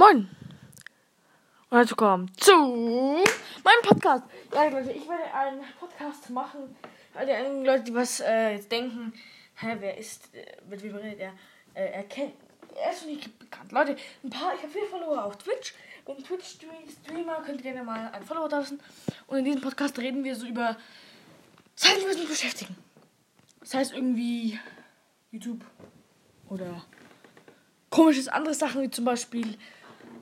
Moin! Und herzlich willkommen zu meinem Podcast. Ja, Leute, ich werde einen Podcast machen. Weil die Leute, die was äh, jetzt denken, hä, wer ist, äh, mit wem redet er? Äh, er kennt, er ist noch nicht bekannt. Leute, ein paar, ich habe viele Follower auf Twitch. Wenn Twitch-Streamer könnt ihr gerne mal einen Follower da lassen. Und in diesem Podcast reden wir so über Sachen, die uns beschäftigen. Das heißt irgendwie YouTube oder komisches andere Sachen, wie zum Beispiel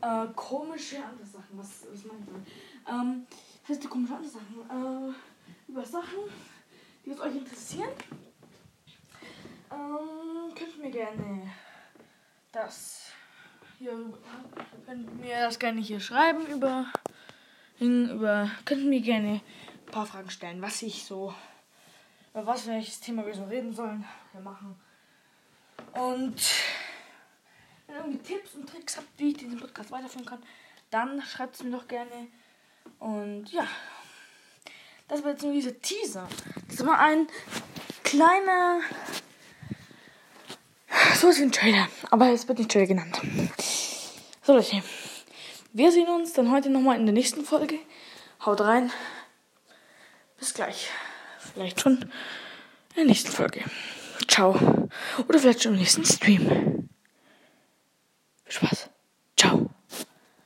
äh, komische andere Sachen. Was, was meine ich damit? Ähm, das heißt, komische andere Sachen. Äh, über Sachen, die uns euch interessieren. Ähm, könnt ihr mir gerne das hier könnt mir das gerne hier schreiben über über könnt mir gerne ein paar Fragen stellen, was ich so über was welches Thema wir so reden sollen, wir machen. Und irgendwie Tipps und Tricks habt, wie ich diesen Podcast weiterführen kann, dann schreibt es mir doch gerne. Und ja, das war jetzt nur dieser Teaser. Das war ein kleiner. So ist wie ein Trailer. Aber es wird nicht Trailer genannt. So, Leute. Wir sehen uns dann heute nochmal in der nächsten Folge. Haut rein. Bis gleich. Vielleicht schon in der nächsten Folge. Ciao. Oder vielleicht schon im nächsten Stream.